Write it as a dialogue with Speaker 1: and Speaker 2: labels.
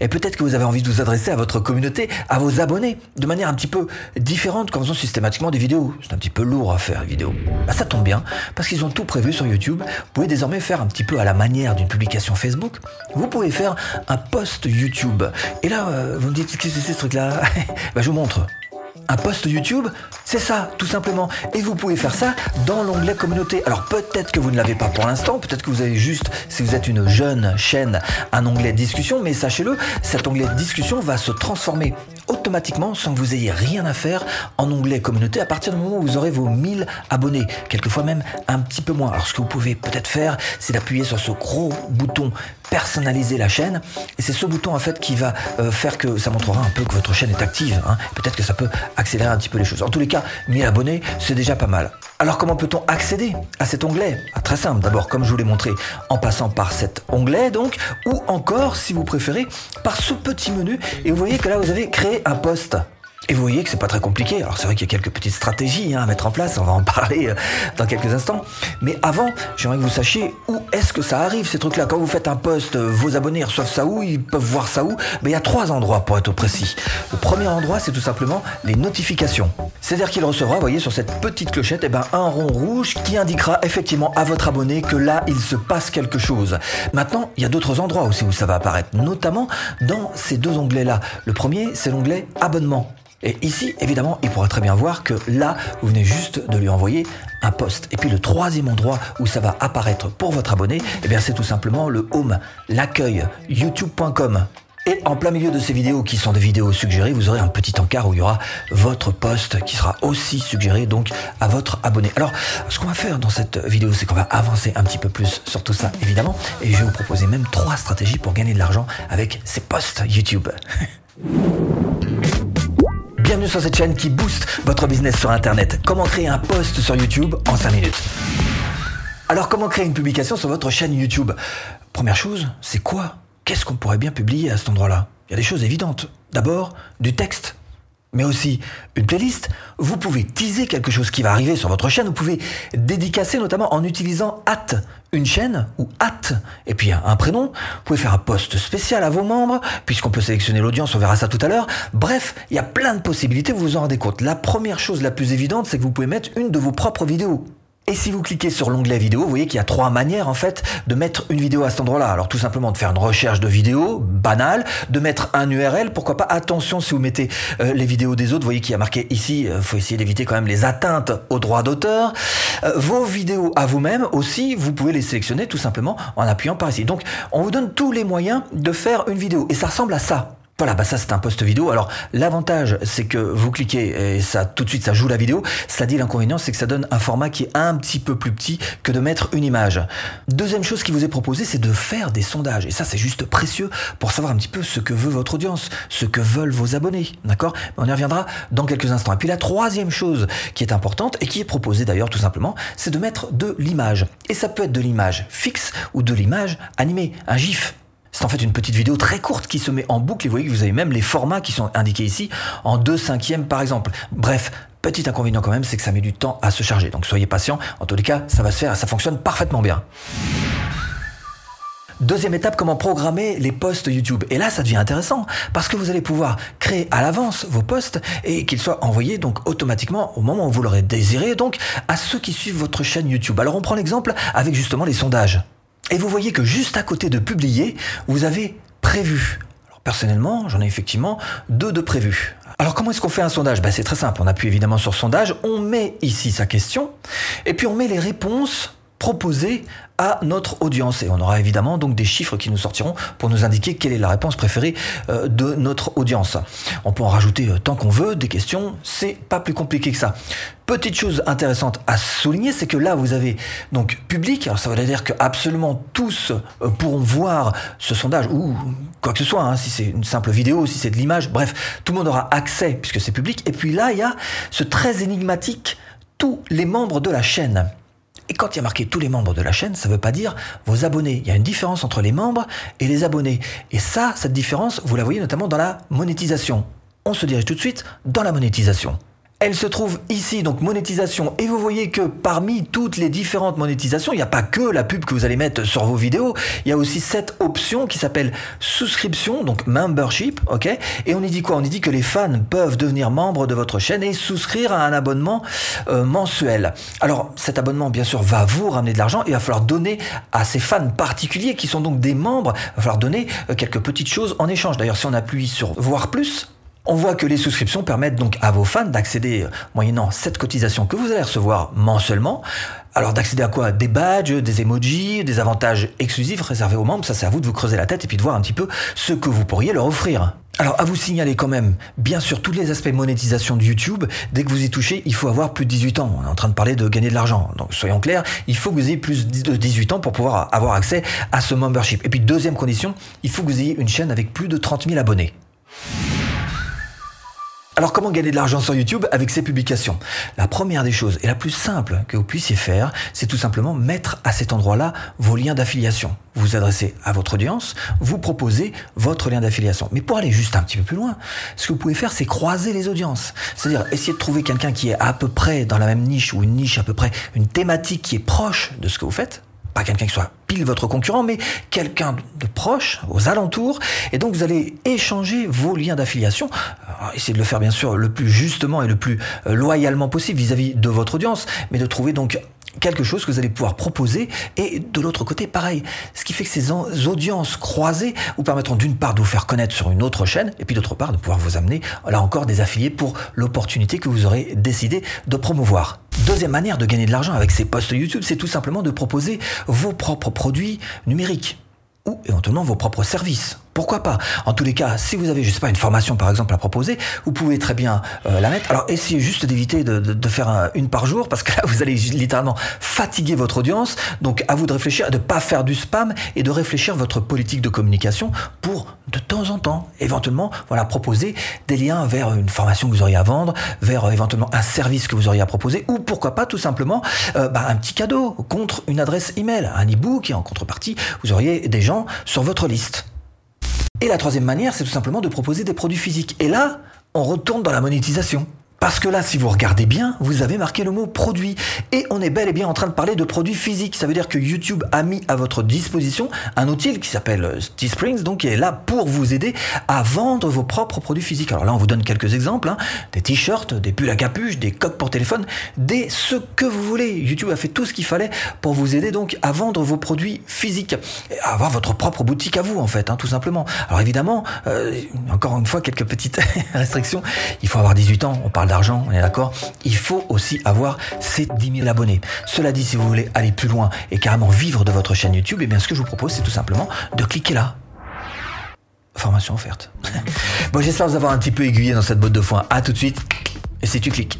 Speaker 1: Et peut-être que vous avez envie de vous adresser à votre communauté, à vos abonnés, de manière un petit peu différente qu'en faisant systématiquement des vidéos. C'est un petit peu lourd à faire, une vidéo. Bah, ça tombe bien, parce qu'ils ont tout prévu sur YouTube. Vous pouvez désormais faire un petit peu à la manière d'une publication Facebook. Vous pouvez faire un post YouTube. Et là, euh, vous me dites, qu'est-ce que c'est ce truc-là? Bah, Je vous montre. Un post YouTube, c'est ça, tout simplement. Et vous pouvez faire ça dans l'onglet communauté. Alors peut-être que vous ne l'avez pas pour l'instant, peut-être que vous avez juste, si vous êtes une jeune chaîne, un onglet discussion, mais sachez-le, cet onglet discussion va se transformer automatiquement sans que vous ayez rien à faire en onglet communauté à partir du moment où vous aurez vos 1000 abonnés, quelquefois même un petit peu moins. Alors ce que vous pouvez peut-être faire, c'est d'appuyer sur ce gros bouton personnaliser la chaîne et c'est ce bouton en fait qui va euh, faire que ça montrera un peu que votre chaîne est active. Hein. Peut-être que ça peut accélérer un petit peu les choses. En tous les cas, 1000 abonnés, c'est déjà pas mal. Alors comment peut-on accéder à cet onglet? Ah, Très simple, d'abord comme je vous l'ai montré, en passant par cet onglet donc, ou encore si vous préférez, par ce petit menu, et vous voyez que là vous avez créé un poste. Et vous voyez que c'est pas très compliqué. Alors c'est vrai qu'il y a quelques petites stratégies hein, à mettre en place, on va en parler euh, dans quelques instants. Mais avant, j'aimerais que vous sachiez où est-ce que ça arrive ces trucs-là. Quand vous faites un post, euh, vos abonnés reçoivent ça où, ils peuvent voir ça où? Mais il y a trois endroits pour être précis. Le premier endroit, c'est tout simplement les notifications. C'est-à-dire qu'il recevra, vous voyez, sur cette petite clochette, eh ben, un rond rouge qui indiquera effectivement à votre abonné que là, il se passe quelque chose. Maintenant, il y a d'autres endroits aussi où ça va apparaître, notamment dans ces deux onglets-là. Le premier, c'est l'onglet abonnement. Et ici, évidemment, il pourra très bien voir que là, vous venez juste de lui envoyer un post. Et puis le troisième endroit où ça va apparaître pour votre abonné, eh bien c'est tout simplement le home, l'accueil, youtube.com. Et en plein milieu de ces vidéos qui sont des vidéos suggérées, vous aurez un petit encart où il y aura votre post qui sera aussi suggéré donc à votre abonné. Alors, ce qu'on va faire dans cette vidéo, c'est qu'on va avancer un petit peu plus sur tout ça, évidemment. Et je vais vous proposer même trois stratégies pour gagner de l'argent avec ces posts YouTube. Bienvenue sur cette chaîne qui booste votre business sur Internet. Comment créer un post sur YouTube en 5 minutes? Alors comment créer une publication sur votre chaîne YouTube? Première chose, c'est quoi? Qu'est-ce qu'on pourrait bien publier à cet endroit-là? Il y a des choses évidentes. D'abord, du texte mais aussi une playlist. Vous pouvez teaser quelque chose qui va arriver sur votre chaîne. Vous pouvez dédicacer notamment en utilisant at une chaîne ou at et puis un, prénom. Vous pouvez faire un post spécial à vos membres puisqu'on peut sélectionner l'audience. On verra ça tout à l'heure. Bref, il y a plein de possibilités. Vous vous en rendez compte. La première chose la plus évidente, c'est que vous pouvez mettre une de vos propres vidéos. Et si vous cliquez sur l'onglet vidéo, vous voyez qu'il y a trois manières en fait de mettre une vidéo à cet endroit-là. Alors tout simplement de faire une recherche de vidéo banale, de mettre un URL, pourquoi pas. Attention si vous mettez euh, les vidéos des autres, vous voyez qu'il y a marqué ici, il euh, faut essayer d'éviter quand même les atteintes aux droits d'auteur. Euh, vos vidéos à vous-même aussi, vous pouvez les sélectionner tout simplement en appuyant par ici. Donc on vous donne tous les moyens de faire une vidéo et ça ressemble à ça. Voilà, bah ça c'est un post vidéo. Alors l'avantage c'est que vous cliquez et ça tout de suite ça joue la vidéo. Cela dit l'inconvénient c'est que ça donne un format qui est un petit peu plus petit que de mettre une image. Deuxième chose qui vous est proposée c'est de faire des sondages et ça c'est juste précieux pour savoir un petit peu ce que veut votre audience, ce que veulent vos abonnés, d'accord? On y reviendra dans quelques instants. Et puis la troisième chose qui est importante et qui est proposée d'ailleurs tout simplement, c'est de mettre de l'image. Et ça peut être de l'image fixe ou de l'image animée, un GIF c'est en fait une petite vidéo très courte qui se met en boucle et vous voyez que vous avez même les formats qui sont indiqués ici en 2 cinquièmes par exemple. Bref, petit inconvénient quand même, c'est que ça met du temps à se charger. Donc soyez patient. En tous les cas, ça va se faire et ça fonctionne parfaitement bien. Deuxième étape, comment programmer les posts YouTube. Et là, ça devient intéressant parce que vous allez pouvoir créer à l'avance vos posts et qu'ils soient envoyés donc automatiquement au moment où vous l'aurez désiré, donc à ceux qui suivent votre chaîne YouTube. Alors on prend l'exemple avec justement les sondages. Et vous voyez que juste à côté de publier, vous avez prévu. Alors personnellement, j'en ai effectivement deux de prévus. Alors comment est-ce qu'on fait un sondage? Ben, C'est très simple, on appuie évidemment sur sondage, on met ici sa question, et puis on met les réponses proposées à notre audience. Et on aura évidemment donc des chiffres qui nous sortiront pour nous indiquer quelle est la réponse préférée euh, de notre audience. On peut en rajouter euh, tant qu'on veut des questions, c'est pas plus compliqué que ça. Petite chose intéressante à souligner, c'est que là vous avez donc public, alors ça veut dire que absolument tous euh, pourront voir ce sondage ou quoi que ce soit, hein, si c'est une simple vidéo, si c'est de l'image, bref, tout le monde aura accès puisque c'est public. Et puis là, il y a ce très énigmatique tous les membres de la chaîne. Et quand il y a marqué tous les membres de la chaîne, ça ne veut pas dire vos abonnés. Il y a une différence entre les membres et les abonnés. Et ça, cette différence, vous la voyez notamment dans la monétisation. On se dirige tout de suite dans la monétisation. Elle se trouve ici, donc monétisation. Et vous voyez que parmi toutes les différentes monétisations, il n'y a pas que la pub que vous allez mettre sur vos vidéos, il y a aussi cette option qui s'appelle souscription, donc membership, ok? Et on y dit quoi? On y dit que les fans peuvent devenir membres de votre chaîne et souscrire à un abonnement euh, mensuel. Alors cet abonnement, bien sûr, va vous ramener de l'argent. Il va falloir donner à ces fans particuliers qui sont donc des membres, il va falloir donner euh, quelques petites choses en échange. D'ailleurs, si on appuie sur voir plus, on voit que les souscriptions permettent donc à vos fans d'accéder, euh, moyennant cette cotisation que vous allez recevoir mensuellement, alors d'accéder à quoi? Des badges, des emojis, des avantages exclusifs réservés aux membres, ça c'est à vous de vous creuser la tête et puis de voir un petit peu ce que vous pourriez leur offrir. Alors à vous signaler quand même, bien sûr, tous les aspects monétisation de YouTube, dès que vous y touchez, il faut avoir plus de 18 ans. On est en train de parler de gagner de l'argent. Donc soyons clairs, il faut que vous ayez plus de 18 ans pour pouvoir avoir accès à ce membership. Et puis deuxième condition, il faut que vous ayez une chaîne avec plus de 30 000 abonnés. Alors comment gagner de l'argent sur YouTube avec ces publications? La première des choses et la plus simple que vous puissiez faire, c'est tout simplement mettre à cet endroit-là vos liens d'affiliation. Vous adressez à votre audience, vous proposez votre lien d'affiliation. Mais pour aller juste un petit peu plus loin, ce que vous pouvez faire, c'est croiser les audiences. C'est-à-dire essayer de trouver quelqu'un qui est à peu près dans la même niche ou une niche à peu près, une thématique qui est proche de ce que vous faites pas quelqu'un qui soit pile votre concurrent, mais quelqu'un de proche, aux alentours. Et donc vous allez échanger vos liens d'affiliation. Essayez de le faire bien sûr le plus justement et le plus euh, loyalement possible vis-à-vis -vis de votre audience, mais de trouver donc quelque chose que vous allez pouvoir proposer et de l'autre côté pareil. Ce qui fait que ces audiences croisées vous permettront d'une part de vous faire connaître sur une autre chaîne et puis d'autre part de pouvoir vous amener là encore des affiliés pour l'opportunité que vous aurez décidé de promouvoir. Deuxième manière de gagner de l'argent avec ces posts YouTube, c'est tout simplement de proposer vos propres produits numériques ou éventuellement vos propres services. Pourquoi pas? En tous les cas, si vous avez, je sais pas, une formation par exemple à proposer, vous pouvez très bien euh, la mettre. Alors essayez juste d'éviter de, faire une par jour parce que là vous allez littéralement fatiguer votre audience. Donc à vous de réfléchir, de pas faire du spam et de réfléchir votre politique de communication pour de temps en temps, éventuellement, voilà, proposer des liens vers une formation que vous auriez à vendre, vers euh, éventuellement un service que vous auriez à proposer, ou pourquoi pas tout simplement euh, bah, un petit cadeau contre une adresse email, un e-book et en contrepartie vous auriez des gens sur votre liste. Et la troisième manière, c'est tout simplement de proposer des produits physiques. Et là, on retourne dans la monétisation. Parce que là, si vous regardez bien, vous avez marqué le mot produit. Et on est bel et bien en train de parler de produits physiques. Ça veut dire que YouTube a mis à votre disposition un outil qui s'appelle Teesprings, donc qui est là pour vous aider à vendre vos propres produits physiques. Alors là, on vous donne quelques exemples. Hein. Des t-shirts, des pulls à capuche, des coques pour téléphone, des ce que vous voulez. YouTube a fait tout ce qu'il fallait pour vous aider donc à vendre vos produits physiques. Et à avoir votre propre boutique à vous, en fait, hein, tout simplement. Alors évidemment, euh, encore une fois, quelques petites restrictions. Il faut avoir 18 ans. On parle on est d'accord Il faut aussi avoir ces 10 000 abonnés. Cela dit, si vous voulez aller plus loin et carrément vivre de votre chaîne YouTube, eh bien ce que je vous propose, c'est tout simplement de cliquer là. Formation offerte. bon, j'espère vous avoir un petit peu aiguillé dans cette botte de foin. À tout de suite. Et si tu cliques.